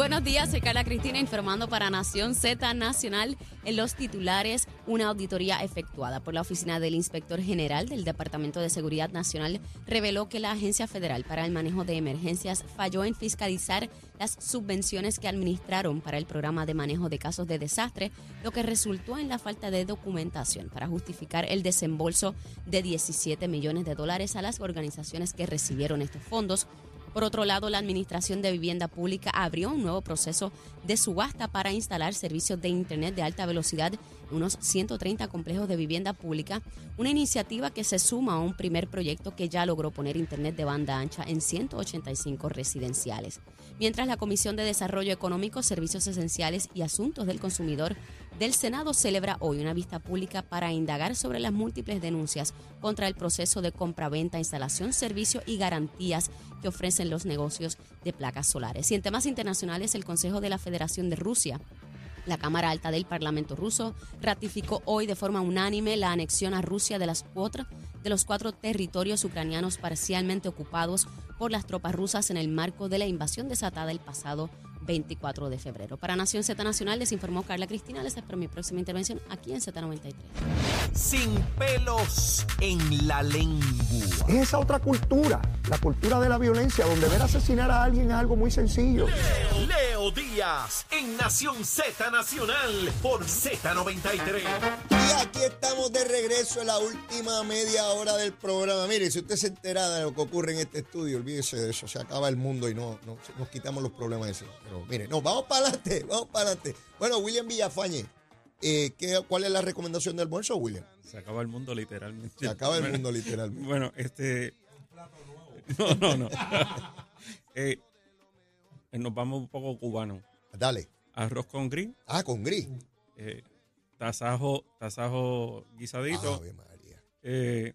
Buenos días, soy Carla Cristina informando para Nación Z Nacional. En los titulares, una auditoría efectuada por la Oficina del Inspector General del Departamento de Seguridad Nacional reveló que la Agencia Federal para el Manejo de Emergencias falló en fiscalizar las subvenciones que administraron para el programa de manejo de casos de desastre, lo que resultó en la falta de documentación para justificar el desembolso de 17 millones de dólares a las organizaciones que recibieron estos fondos por otro lado, la Administración de Vivienda Pública abrió un nuevo proceso de subasta para instalar servicios de Internet de alta velocidad unos 130 complejos de vivienda pública, una iniciativa que se suma a un primer proyecto que ya logró poner Internet de banda ancha en 185 residenciales. Mientras la Comisión de Desarrollo Económico, Servicios Esenciales y Asuntos del Consumidor del Senado celebra hoy una vista pública para indagar sobre las múltiples denuncias contra el proceso de compra-venta, instalación, servicio y garantías que ofrecen los negocios de placas solares. Y en temas internacionales, el Consejo de la Federación de Rusia la Cámara Alta del Parlamento ruso ratificó hoy de forma unánime la anexión a Rusia de, las cuatro, de los cuatro territorios ucranianos parcialmente ocupados por las tropas rusas en el marco de la invasión desatada el pasado 24 de febrero. Para Nación Z Nacional les informó Carla Cristina. Les espero mi próxima intervención aquí en Z93. Sin pelos en la lengua. Es esa otra cultura, la cultura de la violencia, donde ver asesinar a alguien es algo muy sencillo. Leo, Leo Díaz en Nación Z Nacional por Z93. Aquí estamos de regreso en la última media hora del programa. Mire, si usted se entera de lo que ocurre en este estudio, olvídese de eso. Se acaba el mundo y no, no nos quitamos los problemas de ese. Pero mire, no, vamos para adelante, vamos para adelante. Bueno, William Villafañe, eh, ¿qué, ¿cuál es la recomendación del almuerzo, William? Se acaba el mundo literalmente. Se acaba el mundo literalmente. Bueno, este. No, no, no. Eh, nos vamos un poco cubanos. Dale. Arroz con gris. Ah, con gris. Eh, tasajo, tasajo guisadito. Ave María. eh,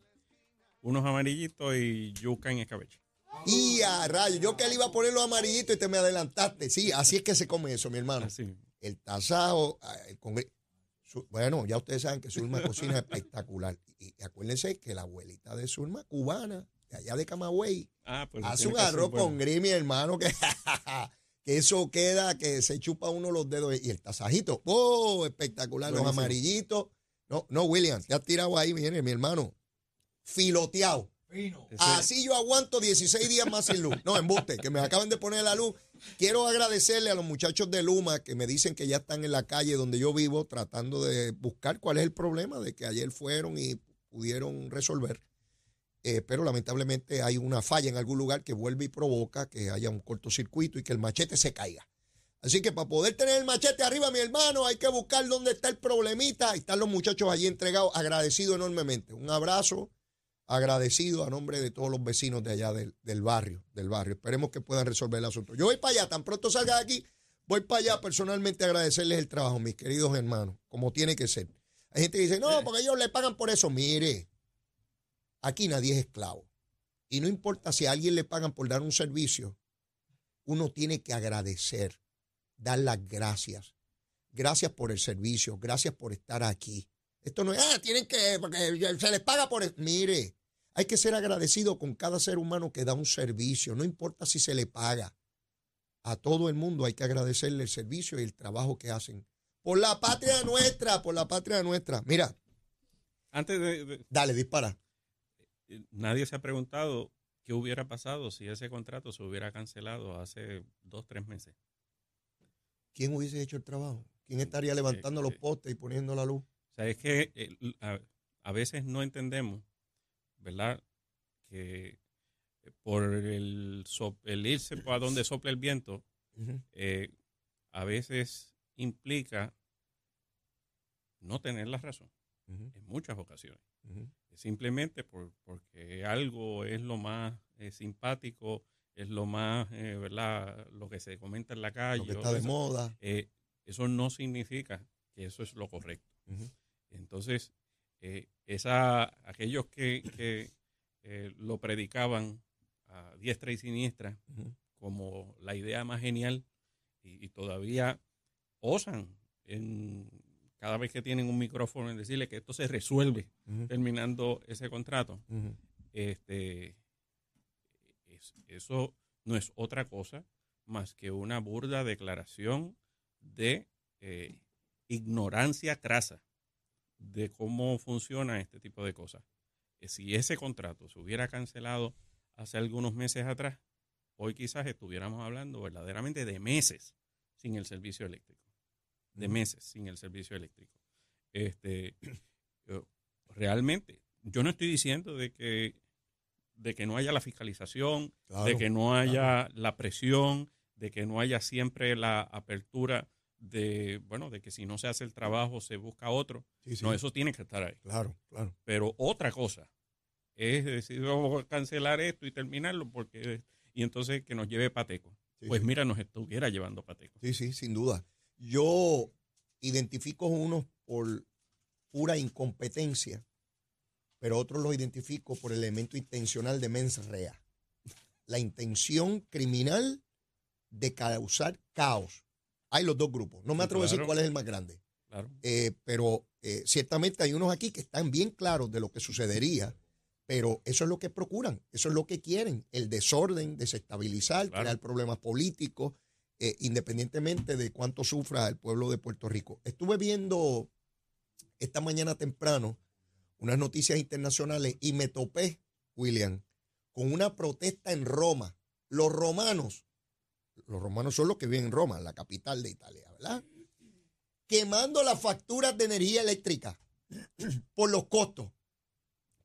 unos amarillitos y yuca en escabeche. Y a rayo, yo que le iba a poner los amarillitos y te me adelantaste. Sí, así es que se come eso, mi hermano. Así. El tasajo, ah, el Bueno, ya ustedes saben que Zulma cocina espectacular. Y, y acuérdense que la abuelita de Zulma, cubana, de allá de Camagüey, Ah, pues Hace un arroz con gris, mi hermano, que, que eso queda, que se chupa uno los dedos. Y el tasajito, ¡oh! Espectacular. Los amarillitos. No, no, William, te has tirado ahí, viene mi hermano. Filoteado. Así yo aguanto 16 días más sin luz. No, embuste, que me acaban de poner la luz. Quiero agradecerle a los muchachos de Luma que me dicen que ya están en la calle donde yo vivo tratando de buscar cuál es el problema de que ayer fueron y pudieron resolver. Eh, pero lamentablemente hay una falla en algún lugar que vuelve y provoca que haya un cortocircuito y que el machete se caiga. Así que para poder tener el machete arriba, mi hermano, hay que buscar dónde está el problemita. Y están los muchachos allí entregados, agradecido enormemente. Un abrazo agradecido a nombre de todos los vecinos de allá del, del barrio, del barrio. Esperemos que puedan resolver el asunto. Yo voy para allá, tan pronto salga de aquí, voy para allá personalmente a agradecerles el trabajo, mis queridos hermanos, como tiene que ser. Hay gente que dice, no, porque ellos le pagan por eso. Mire, aquí nadie es esclavo. Y no importa si a alguien le pagan por dar un servicio, uno tiene que agradecer, dar las gracias. Gracias por el servicio, gracias por estar aquí. Esto no es, ah, tienen que, porque se les paga por eso. Mire, hay que ser agradecido con cada ser humano que da un servicio, no importa si se le paga. A todo el mundo hay que agradecerle el servicio y el trabajo que hacen. Por la patria nuestra, por la patria nuestra. Mira, Antes de, de- dale, dispara. Eh, nadie se ha preguntado qué hubiera pasado si ese contrato se hubiera cancelado hace dos, tres meses. ¿Quién hubiese hecho el trabajo? ¿Quién estaría levantando los postes y poniendo la luz? O sea, es que eh, a, a veces no entendemos, ¿verdad? Que eh, por el, sop- el irse a donde sopla el viento, eh, a veces implica no tener la razón, en muchas ocasiones. Simplemente por, porque algo es lo más eh, simpático, es lo más, eh, ¿verdad? Lo que se comenta en la calle. Lo que está de eso, moda. eh, eso no significa que eso es lo correcto. Entonces, esa, aquellos que, que, lo predicaban a diestra y siniestra como la idea más genial y, y todavía osan en, cada vez que tienen un micrófono en decirle que esto se resuelve terminando ese contrato, este, es- eso no es otra cosa más que una burda declaración de eh, ignorancia crasa de cómo funciona este tipo de cosas. Eh, si ese contrato se hubiera cancelado hace algunos meses atrás, hoy quizás estuviéramos hablando verdaderamente de meses sin el servicio eléctrico. De meses sin el servicio eléctrico. Este, realmente, yo no estoy diciendo de que, de que no haya la fiscalización, de que no haya la presión, de que no haya siempre la apertura de, bueno, de que si no se hace el trabajo se busca otro. No, eso tiene que estar ahí. Claro, claro. Pero otra cosa es decir, vamos a cancelar esto y terminarlo porque y entonces que nos lleve Pateco. pues mira, nos estuviera llevando Pateco. Sí, sí, sin duda. Yo identifico unos por pura incompetencia, pero otros los identifico por el elemento intencional de mens rea. La intención criminal de causar caos. Hay los dos grupos. No me atrevo a decir cuál es el más grande. Eh, pero eh, ciertamente hay unos aquí que están bien claros de lo que sucedería, pero eso es lo que procuran, eso es lo que quieren, el desorden, desestabilizar, crear problemas políticos, eh, independientemente de cuánto sufra el pueblo de Puerto Rico. Estuve viendo esta mañana temprano unas noticias internacionales y me topé, William, con una protesta en Roma. Los romanos, los romanos son los que viven en Roma, la capital de Italia, ¿verdad? Quemando las facturas de energía eléctrica por los costos,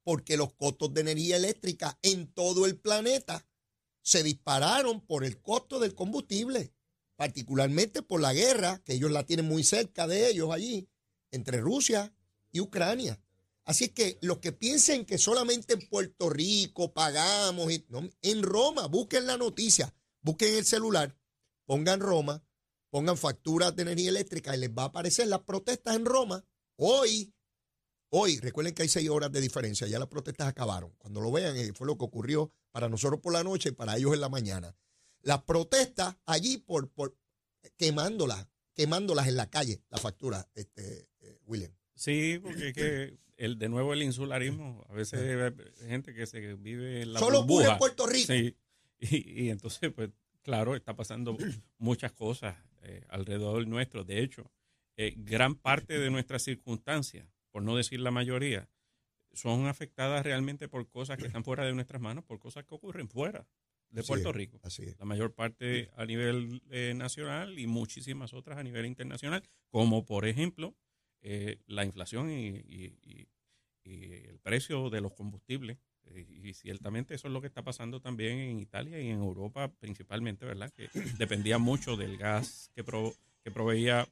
porque los costos de energía eléctrica en todo el planeta se dispararon por el costo del combustible, particularmente por la guerra, que ellos la tienen muy cerca de ellos allí, entre Rusia y Ucrania. Así que los que piensen que solamente en Puerto Rico pagamos, en Roma, busquen la noticia, busquen el celular, pongan Roma, pongan facturas de energía eléctrica y les va a aparecer las protestas en Roma. Hoy, hoy, recuerden que hay seis horas de diferencia, ya las protestas acabaron. Cuando lo vean, eh, fue lo que ocurrió para nosotros por la noche y para ellos en la mañana. Las protestas allí por, por quemándolas, quemándolas en la calle, la factura, este, William. Sí, porque es que el, de nuevo el insularismo, a veces hay gente que se vive en la Solo ocurre en Puerto Rico. Sí, y, entonces, pues, claro, está pasando muchas cosas eh, alrededor nuestro. De hecho, eh, gran parte de nuestras circunstancias, por no decir la mayoría, son afectadas realmente por cosas que están fuera de nuestras manos, por cosas que ocurren fuera de Puerto Rico. Así es. La mayor parte a nivel eh, nacional y muchísimas otras a nivel internacional, como por ejemplo eh, la inflación y, el precio de los combustibles. Eh, y ciertamente eso es lo que está pasando también en Italia y en Europa principalmente, ¿verdad? Que dependía mucho del gas que, que proveía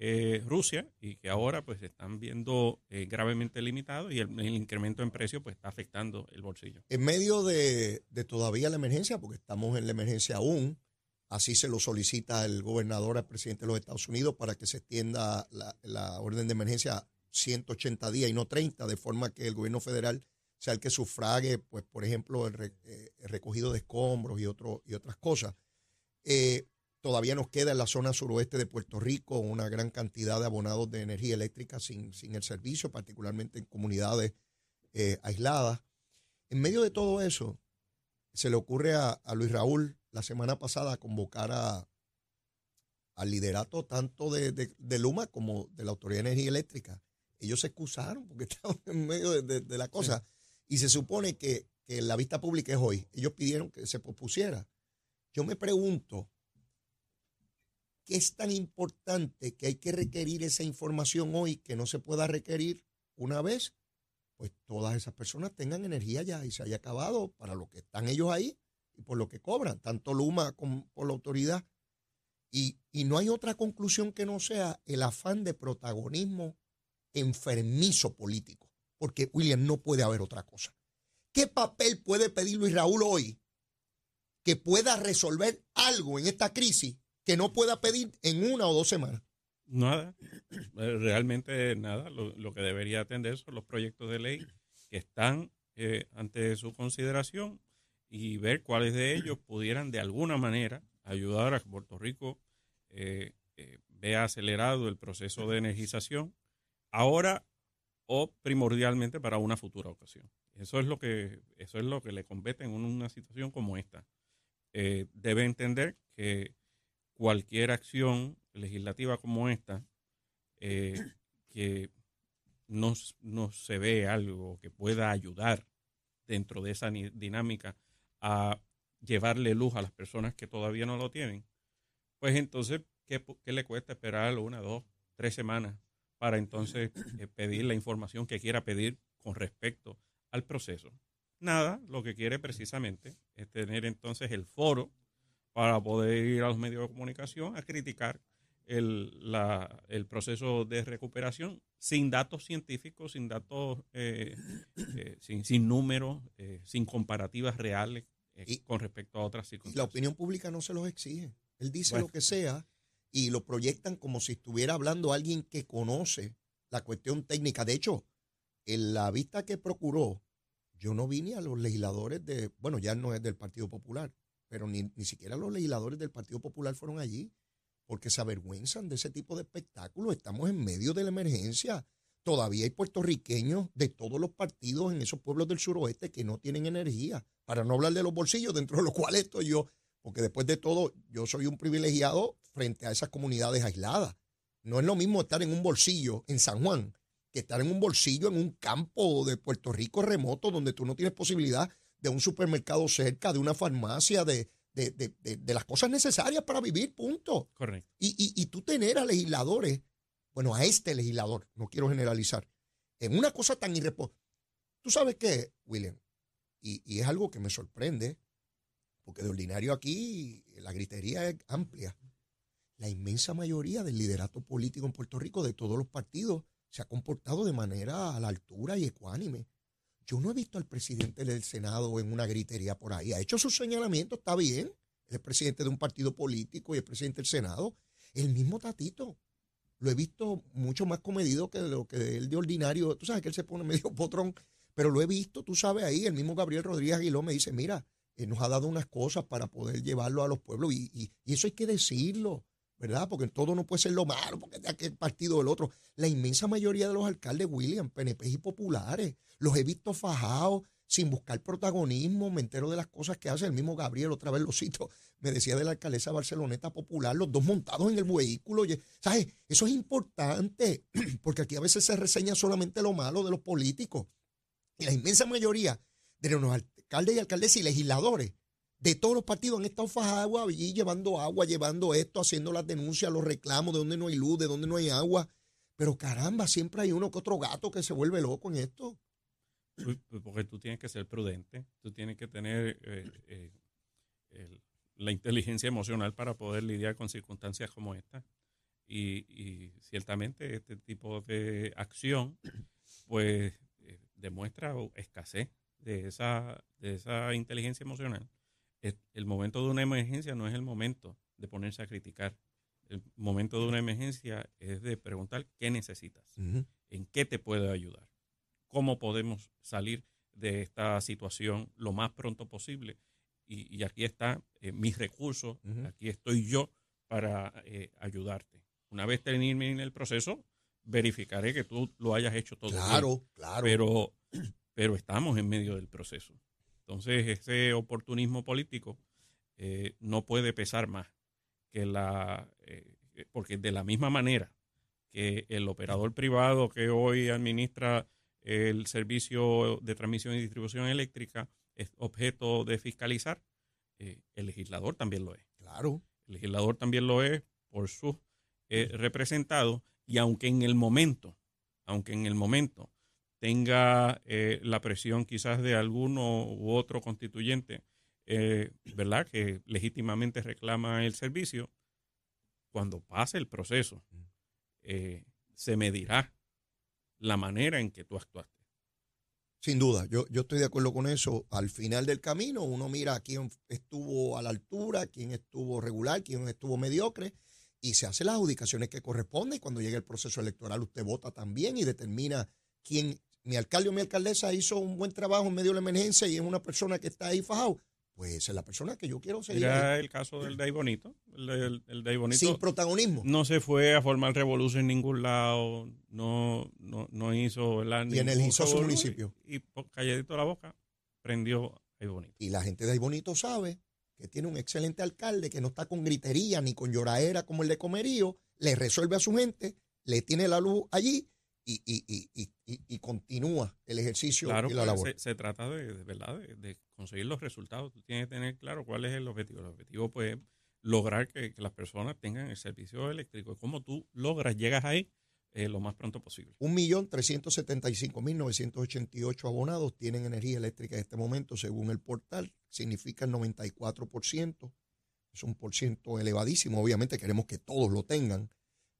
eh, Rusia y que ahora pues están viendo gravemente limitados y el, incremento en precio pues está afectando el bolsillo. En medio de, todavía la emergencia, porque estamos en la emergencia aún, Así se lo solicita el gobernador al presidente de los Estados Unidos para que se extienda la, orden de emergencia 180 días y no 30, de forma que el gobierno federal sea el que sufrague, pues, por ejemplo, el, eh, recogido de escombros y, otro, y otras cosas. Eh, todavía nos queda en la zona suroeste de Puerto Rico una gran cantidad de abonados de energía eléctrica sin, sin el servicio, particularmente en comunidades eh, aisladas. En medio de todo eso, se le ocurre a Luis Raúl la semana pasada convocar a, al liderato tanto de, Luma como de la Autoridad de Energía Eléctrica. Ellos se excusaron porque estaban en medio de, la cosa. Y se supone que, que, la vista pública es hoy. Ellos pidieron que se pospusiera. Yo me pregunto, ¿qué es tan importante que hay que requerir esa información hoy que no se pueda requerir una vez? Pues todas esas personas tengan energía ya y se haya acabado para lo que están ellos ahí por lo que cobran, tanto Luma como por la autoridad. Y, y no hay otra conclusión que no sea el afán de protagonismo enfermizo político, porque William no puede haber otra cosa. ¿Qué papel puede pedir Luis Raúl hoy que pueda resolver algo en esta crisis que no pueda pedir en una o dos semanas? Nada, eh, realmente nada. Lo, que debería atender son los proyectos de ley que están eh, ante su consideración y ver cuáles de ellos pudieran de alguna manera ayudar a que Puerto Rico eh, eh, vea acelerado el proceso de energización ahora o primordialmente para una futura ocasión. Eso es lo que eso es lo que le compete en una situación como esta. debe entender que cualquier acción legislativa como esta, eh, que no, no se ve algo que pueda ayudar dentro de esa dinámica a llevarle luz a las personas que todavía no lo tienen, pues entonces, ¿qué, qué le cuesta esperar una, dos, tres semanas para entonces eh, pedir la información que quiera pedir con respecto al proceso? Nada, lo que quiere precisamente es tener entonces el foro para poder ir a los medios de comunicación a criticar el, la- el proceso de recuperación sin datos científicos, sin datos, eh, eh, sin, sin números, eh, sin comparativas reales eh, Y- con respecto a otras Y la circunstancias. opinión pública no se los exige. Él dice Bueno. lo que sea y lo proyectan como si estuviera hablando alguien que conoce la cuestión técnica. De hecho, en la vista que procuró, yo no vi ni a los legisladores de, bueno, ya no es del Partido Popular, pero ni, ni siquiera los legisladores del Partido Popular fueron allí, porque se avergüenzan de ese tipo de espectáculos. Estamos en medio de la emergencia. Todavía hay puertorriqueños de todos los partidos en esos pueblos del suroeste que no tienen energía, para no hablar de los bolsillos, dentro de los cuales estoy yo, porque después de todo, yo soy un privilegiado frente a esas comunidades aisladas. No es lo mismo estar en un bolsillo en San Juan que estar en un bolsillo en un campo de Puerto Rico remoto donde tú no tienes posibilidad de un supermercado cerca, de una farmacia, de, de, de- de- las cosas necesarias para vivir, punto. Correcto. Y, y, y tú tener a legisladores, bueno, a este legislador, no quiero generalizar, en una cosa tan irresponsable. ¿Tú sabes qué, William? Y, y es algo que me sorprende, porque de ordinario aquí la gritería es amplia. La inmensa mayoría del liderato político en Puerto Rico, de todos los partidos, se ha comportado de manera a la altura y ecuánime. Yo no he visto al presidente del Senado en una gritería por ahí. Ha hecho sus señalamientos, está bien. Él es presidente de un partido político y es presidente del Senado. El mismo Tatito. Lo he visto mucho más comedido que lo que él de ordinario. Tú sabes que él se pone medio potrón, pero lo he visto, tú sabes ahí, el mismo Gabriel Rodríguez Aguiló me dice, mira, él nos ha dado unas cosas para poder llevarlo a los pueblos y, y- y eso hay que decirlo, ¿verdad? Porque todo no puede ser lo malo, porque de aquel partido o del otro. La inmensa mayoría de los alcaldes, William, PNP y populares, los he visto fajados sin buscar protagonismo, me entero de las cosas que hace el mismo Gabriel, otra vez lo cito, me decía de la alcaldesa Barceloneta Popular, los dos montados en el vehículo, ¿sabes? Eso es importante, porque aquí a veces se reseña solamente lo malo de los políticos. Y la inmensa mayoría de los alcaldes y alcaldesas y legisladores de todos los partidos han estado fajados allí llevando agua, llevando esto, haciendo las denuncias, los reclamos de donde no hay luz, de donde no hay agua. Pero caramba, siempre hay uno que otro gato que se vuelve loco en esto. Tú- Porque tú tienes que ser prudente, tú tienes que tener eh, eh, la inteligencia emocional para poder lidiar con circunstancias como esta. Y, ciertamente este tipo de acción, pues, eh, demuestra escasez de esa, de esa inteligencia emocional. El momento de una emergencia no es el momento de ponerse a criticar. El momento de una emergencia es de preguntar qué necesitas en qué te puedo ayudar, cómo podemos salir de esta situación lo más pronto posible. Y, y aquí está eh, mis recursos, aquí estoy yo para eh, ayudarte. Una vez termine el proceso, verificaré que tú lo hayas hecho todo bien. Claro, claro. Pero, pero estamos en medio del proceso. Entonces, ese oportunismo político eh, no puede pesar más que la. eh, porque de la misma manera que el operador privado que hoy administra el servicio de transmisión y distribución eléctrica es objeto de fiscalizar, eh, el legislador también lo es. claro. El legislador también lo es por sus representados y aunque en el momento, aunque en el momento tenga eh, la presión quizás de alguno u otro constituyente, eh, ¿verdad? Que legítimamente reclama el servicio, cuando pase el proceso, eh, se medirá la manera en que tú actuaste. Sin duda, yo, yo estoy de acuerdo con eso. Al final del camino uno mira quién estuvo a la altura, quién estuvo regular, quién estuvo mediocre y se hacen las adjudicaciones que corresponden. Y cuando llegue el proceso electoral usted vota también y determina quién, mi alcalde o mi alcaldesa hizo un buen trabajo en medio de la emergencia y es una persona que está ahí fajado. Pues esa es la persona que yo quiero seguir ahí. Mira el caso del Day Bonito. El, el, el Day Bonito sin protagonismo. no se fue a formar revolución en ningún lado, no, no, no hizo, ¿verdad? Y energizó su municipio. Y, y por calladito la boca, prendió ahí bonito. Y la gente de ahí bonito sabe que tiene un excelente alcalde, que no está con gritería ni con lloraera como el de Comerío, le resuelve a su gente, le tiene la luz allí y, y, y, y, y continúa el ejercicio Claro, y la pues, labor. se, se trata de, de verdad de, de conseguir los resultados. Tú tienes que tener claro cuál es el objetivo. El objetivo pues es lograr que, que las personas tengan el servicio eléctrico. ¿Cómo tú logras, llegas ahí eh, lo más pronto posible? 1.375.988 abonados tienen energía eléctrica en este momento, según el portal. Significa el 94%. Es un por ciento elevadísimo. Obviamente queremos que todos lo tengan.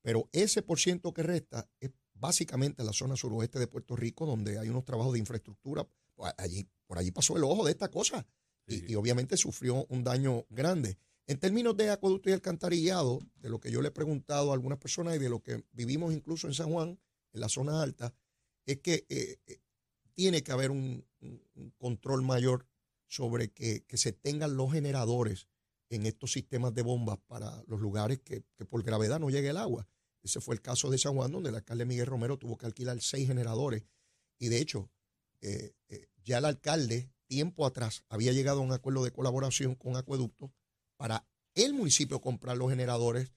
Pero ese por ciento que resta es básicamente en la zona suroeste de Puerto Rico, donde hay unos trabajos de infraestructura. Pues, Allí, por allí pasó el ojo de esta cosa. Y- Sí. y obviamente sufrió un daño grande. En términos de acueducto y alcantarillado, de lo que yo le he preguntado a algunas personas y de lo que vivimos incluso en San Juan, en la zona alta, es que eh, eh, tiene que haber un, un- un control mayor sobre que, que se tengan los generadores en estos sistemas de bombas para los lugares que, que por gravedad no llegue el agua. Ese fue el caso de San Juan, donde el alcalde Miguel Romero tuvo que alquilar seis generadores. Y de hecho, eh, eh, ya el alcalde, tiempo atrás, había llegado a un acuerdo de colaboración con Acueducto para el municipio comprar los generadores.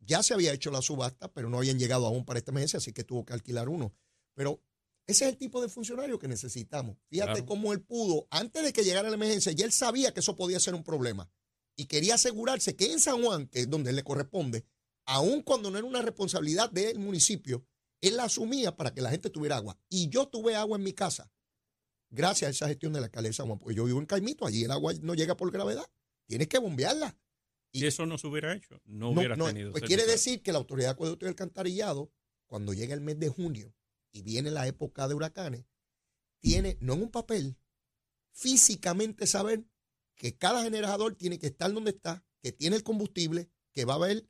Ya se había hecho la subasta, pero no habían llegado aún para esta emergencia, así que tuvo que alquilar uno. Pero ese es el tipo de funcionario que necesitamos. Fíjate Claro. cómo él pudo, antes de que llegara la emergencia, ya él sabía que eso podía ser un problema. Y quería asegurarse que en San Juan, que es donde él le corresponde, aun cuando no era una responsabilidad del municipio, él la asumía para que la gente tuviera agua. Y yo tuve agua en mi casa gracias a esa gestión de la alcaldía de San Juan. Porque yo vivo en Caimito, allí el agua no llega por gravedad. Tienes que bombearla. Si eso no se hubiera hecho, no, No, hubieras no, tenido. pues quiere decir que la autoridad de acueducto y alcantarillado, cuando llega el mes de junio y viene la época de huracanes, tiene, no en un papel, físicamente saber que cada generador tiene que estar donde está, que tiene el combustible, que va a haber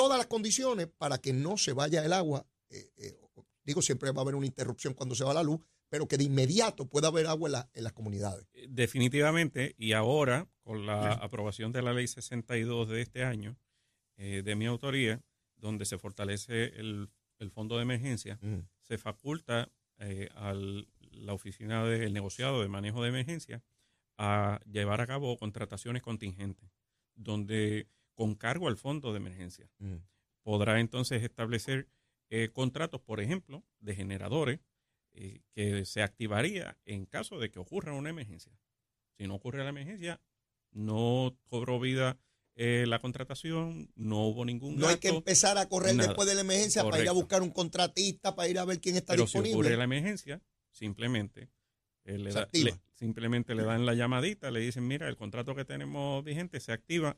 todas las condiciones para que no se vaya el agua. eh, eh, digo, siempre va a haber una interrupción cuando se va la luz, pero que de inmediato pueda haber agua en, la- en las comunidades. Eh, Definitivamente, y ahora, con la aprobación de la ley 62 de este año, eh, de mi autoría, donde se fortalece el, el fondo de emergencia, Mm. se faculta a la oficina del negociado de manejo de emergencia a llevar a cabo contrataciones contingentes, donde con cargo al fondo de emergencia Mm. podrá entonces establecer eh, contratos, por ejemplo, de generadores eh, que se activaría en caso de que ocurra una emergencia. Si no ocurre la emergencia, no cobró vida eh, la contratación, no hubo ningún No hay que empezar a correr nada. después de la emergencia para ir a buscar un contratista, para ir a ver quién está pero si disponible. ocurre la emergencia, simplemente eh, le da- le- simplemente le dan la llamadita, le dicen, mira, el contrato que tenemos vigente se activa,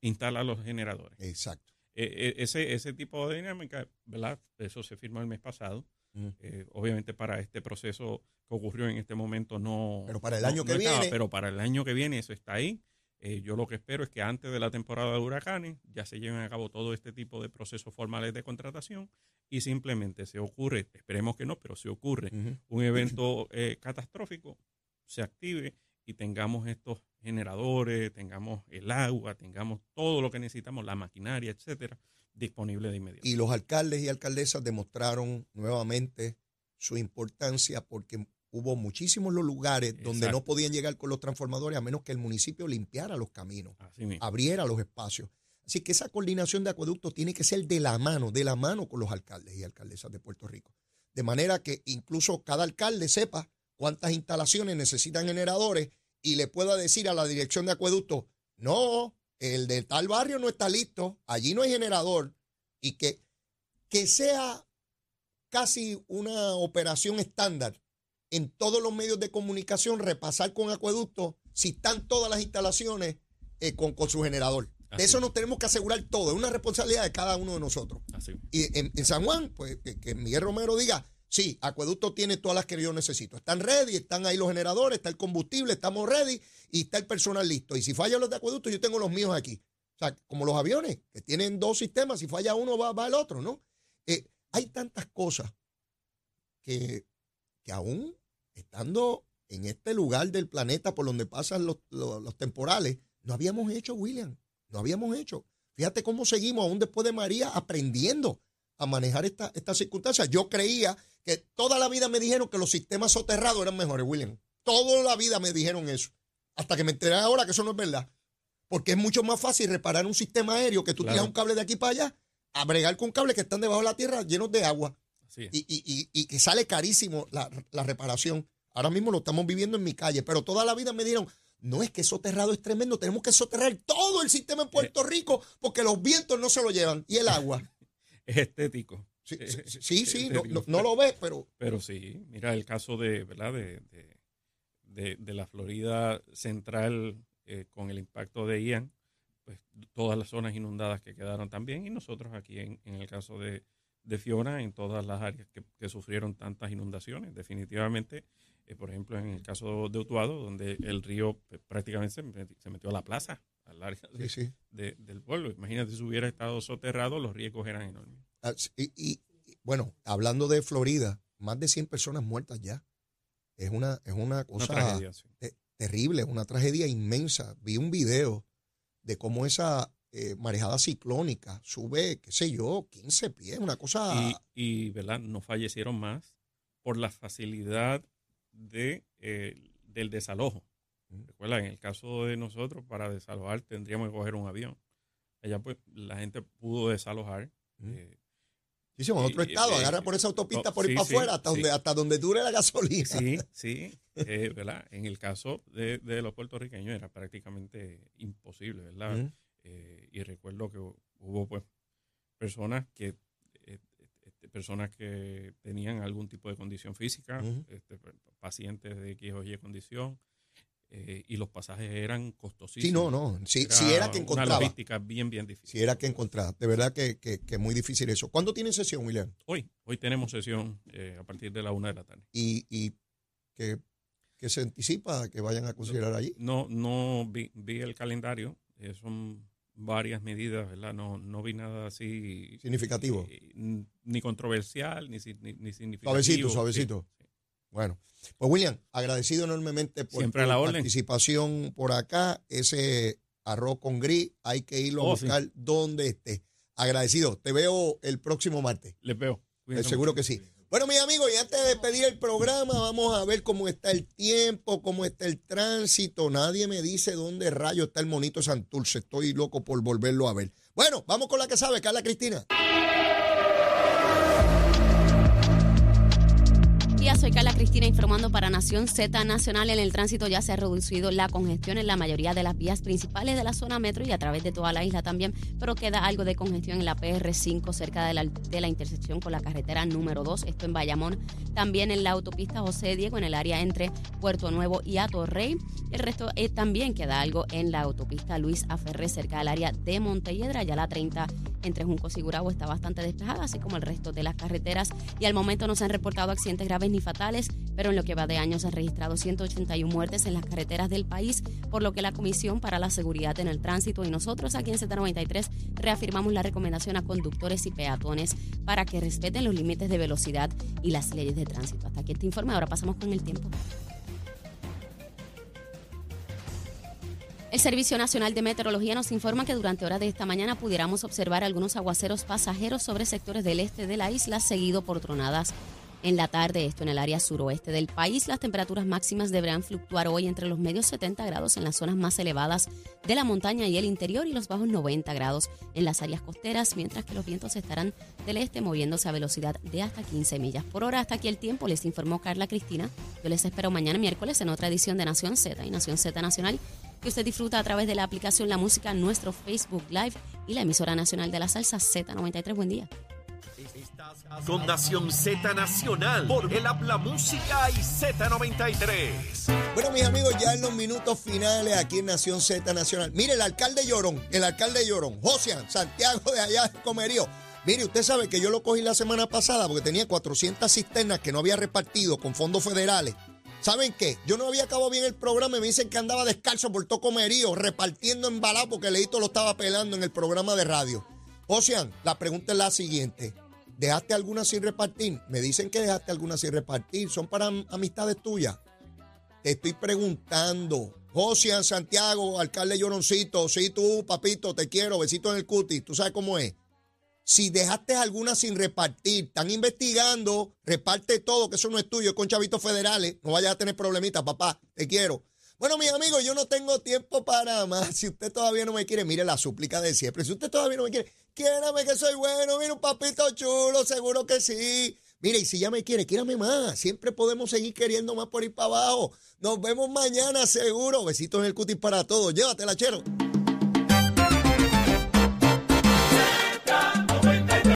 instala los generadores. Exacto. Eh, eh, ese, ese tipo de dinámica, ¿verdad? Eso se firmó el mes pasado. Mm. Eh, obviamente para este proceso que ocurrió en este momento no... Pero para el año no que viene- pero para el año que viene eso está ahí. Eh, yo lo que espero es que antes de la temporada de huracanes ya se lleven a cabo todo este tipo de procesos formales de contratación y simplemente se ocurre, esperemos que no, pero si ocurre un evento eh, catastrófico, se active y tengamos estos generadores, tengamos el agua, tengamos todo lo que necesitamos, la maquinaria, etcétera, disponible de inmediato. Y los alcaldes y alcaldesas demostraron nuevamente su importancia porque hubo muchísimos los lugares donde no podían llegar con los transformadores a menos que el municipio limpiara los caminos, abriera los espacios. Así que esa coordinación de acueductos tiene que ser de la mano, de la mano con los alcaldes y alcaldesas de Puerto Rico. De manera que incluso cada alcalde sepa cuántas instalaciones necesitan generadores y le pueda decir a la dirección de acueducto, no, el de tal barrio no está listo, allí no hay generador, y que, que sea casi una operación estándar en todos los medios de comunicación, repasar con acueducto si están todas las instalaciones eh, con, con su generador. De eso es. nos tenemos que asegurar todo, es una responsabilidad de cada uno de nosotros. Así. Y en, en San Juan, pues que, que Miguel Romero diga, sí, Acueducto tiene todas las que yo necesito. Están ready, están ahí los generadores, está el combustible, estamos ready y está el personal listo. Y si fallan los de Acueducto, yo tengo los míos aquí. O sea, como los aviones, que tienen dos sistemas, si falla uno, va, va el otro, ¿no? Eh, hay tantas cosas que, que aún estando en este lugar del planeta por donde pasan los, los- los temporales, no habíamos hecho, William, no habíamos hecho. Fíjate cómo seguimos aún después de María aprendiendo a manejar esta- estas circunstancias. Yo creía que toda la vida me dijeron que los sistemas soterrados eran mejores, William. Toda la vida me dijeron eso. Hasta que me enteré ahora que eso no es verdad. Porque es mucho más fácil reparar un sistema aéreo que tú Claro. tiras un cable de aquí para allá a bregar con cables que están debajo de la tierra llenos de agua y, y- y- y que sale carísimo la, la reparación. Ahora mismo lo estamos viviendo en mi calle, pero toda la vida me dijeron, no es que soterrado es tremendo, tenemos que soterrar todo el sistema en Eh. Puerto Rico porque los vientos no se lo llevan y el agua. Es estético. Sí, sí, sí, sí, no, no- no lo ves, pero Pero sí, mira el caso de, ¿verdad? De, de, de- de la Florida central eh, con el impacto de Ian, pues todas las zonas inundadas que quedaron también y nosotros aquí en, en el caso de, de Fiona, en todas las áreas que, que sufrieron tantas inundaciones. Definitivamente, eh, por ejemplo, en el caso de Utuado, donde el río pues, prácticamente se meti- se metió a la plaza, al área de- sí, sí. de- del pueblo. Imagínate si hubiera estado soterrado, los riesgos eran enormes. Ah, Y, bueno, hablando de Florida, más de 100 personas muertas ya. Es una, es una Una cosa tragedia, sí. te- terrible, una tragedia inmensa. Vi un video de cómo esa eh, marejada ciclónica sube, qué sé yo, 15 pies, una cosa... y, y, ¿verdad? no fallecieron más por la facilidad de, eh, del desalojo. Mm. Recuerda, en el caso de nosotros, para desalojar tendríamos que coger un avión. Allá pues la gente pudo desalojar. Mm. eh, Sí, sí, en otro estado, agarra por esa autopista por ir sí, para afuera, hasta, donde, hasta donde dure la gasolina. sí, sí, ¿verdad? En el caso de, de los puertorriqueños era prácticamente imposible, ¿verdad? Mm. Eh, y recuerdo que hubo pues personas que eh, este, personas que tenían algún tipo de condición física, este, pacientes de X o Y condición, eh, y los pasajes eran costosísimos. Sí, no, no, si, si era que Una encontraba, logística bien, bien difícil. si era que encontraba, de verdad que, que, que muy difícil eso. ¿Cuándo tienen sesión, William? Hoy, hoy tenemos sesión eh, a partir de la una de la tarde. Y, y que, que se anticipa que vayan a considerar allí. No, no vi, vi el calendario, eh, son varias medidas, ¿verdad? No, no vi nada así Significativo. eh, ni controversial, ni, ni, ni significativo. Suavecito, Sí, suavecito. sí. Bueno, pues William, agradecido enormemente por Siempre a tu la orden. participación por acá. Ese arroz con gris hay que irlo a Oh, sí. buscar donde esté. Agradecido. Te veo el próximo martes. Les veo. Cuídense seguro mucho. que sí. Bueno, y antes de despedir el programa, vamos a ver cómo está el tiempo, cómo está el tránsito. Nadie me dice dónde rayo está el monito Santurce. Estoy loco por volverlo a ver. Bueno, vamos con la que sabe, Carla Cristina. Soy Carla Cristina informando para Nación Z Nacional. En el tránsito ya se ha reducido la congestión en la mayoría de las vías principales de la zona metro y a través de toda la isla también, pero queda algo de congestión en la PR5 cerca de la, de la intersección con la carretera número 2, esto en Bayamón. También en la autopista José Diego en el área entre Puerto Nuevo y Atorrey. El resto eh, también queda algo en la autopista Luis Aferré cerca del área de Montelledra. Ya la 30 entre Juncos y Gurabo está bastante despejada, así como el resto de las carreteras. Y al momento no se han reportado accidentes graves ni fatales, pero en lo que va de año se han registrado 181 muertes en las carreteras del país, por lo que la Comisión para la Seguridad en el Tránsito y nosotros aquí en Z93 reafirmamos la recomendación a conductores y peatones para que respeten los límites de velocidad y las leyes de tránsito. Hasta aquí este informe, ahora pasamos con el tiempo. El Servicio Nacional de Meteorología nos informa que durante horas de esta mañana pudiéramos observar algunos aguaceros pasajeros sobre sectores del este de la isla, seguido por tronadas en la tarde, esto en el área suroeste del país. Las temperaturas máximas deberán fluctuar hoy entre los medios 70 grados en las zonas más elevadas de la montaña y el interior y los bajos 90 grados en las áreas costeras, mientras que los vientos estarán del este moviéndose a velocidad de hasta 15 millas por hora. Hasta aquí el tiempo, les informó Carla Cristina. Yo les espero mañana miércoles en otra edición de Nación Z y Nación Z Nacional que usted disfruta a través de la aplicación La Música, nuestro Facebook Live y la emisora nacional de la salsa Z93. Buen día. Con Nación Z Nacional por el Habla Música y Z93. Bueno, mis amigos, ya en los minutos finales aquí en Nación Z Nacional. Mire, el alcalde Llorón, el alcalde Llorón, Josian Santiago de allá de Comerío. Mire, usted sabe que yo lo cogí la semana pasada porque tenía 400 cisternas que no había repartido con fondos federales. ¿Saben qué? Yo no había acabado bien el programa y me dicen que andaba descalzo por todo Comerío, repartiendo embalado porque Leito lo estaba pelando en el programa de radio. Ocean, la pregunta es la siguiente. ¿Dejaste alguna sin repartir? Me dicen que dejaste alguna sin repartir. ¿Son para am- amistades tuyas? Te estoy preguntando. Ocean, Santiago, alcalde Lloroncito, sí, tú, papito, te quiero, besito en el cutis. ¿Tú sabes cómo es? Si dejaste alguna sin repartir, están investigando, reparte todo, que eso no es tuyo, es con chavitos federales, no vayas a tener problemitas, papá, te quiero. Bueno, mis amigos, yo no tengo tiempo para más. Si usted todavía no me quiere, mire la súplica de siempre. Si usted todavía no me quiere, quiérame que soy bueno, mire un papito chulo, seguro que sí. Mire, y si ya me quiere, quiérame más. Siempre podemos seguir queriendo más por ir para abajo. Nos vemos mañana, seguro. Besitos en el cutis para todos. Llévatela, chero.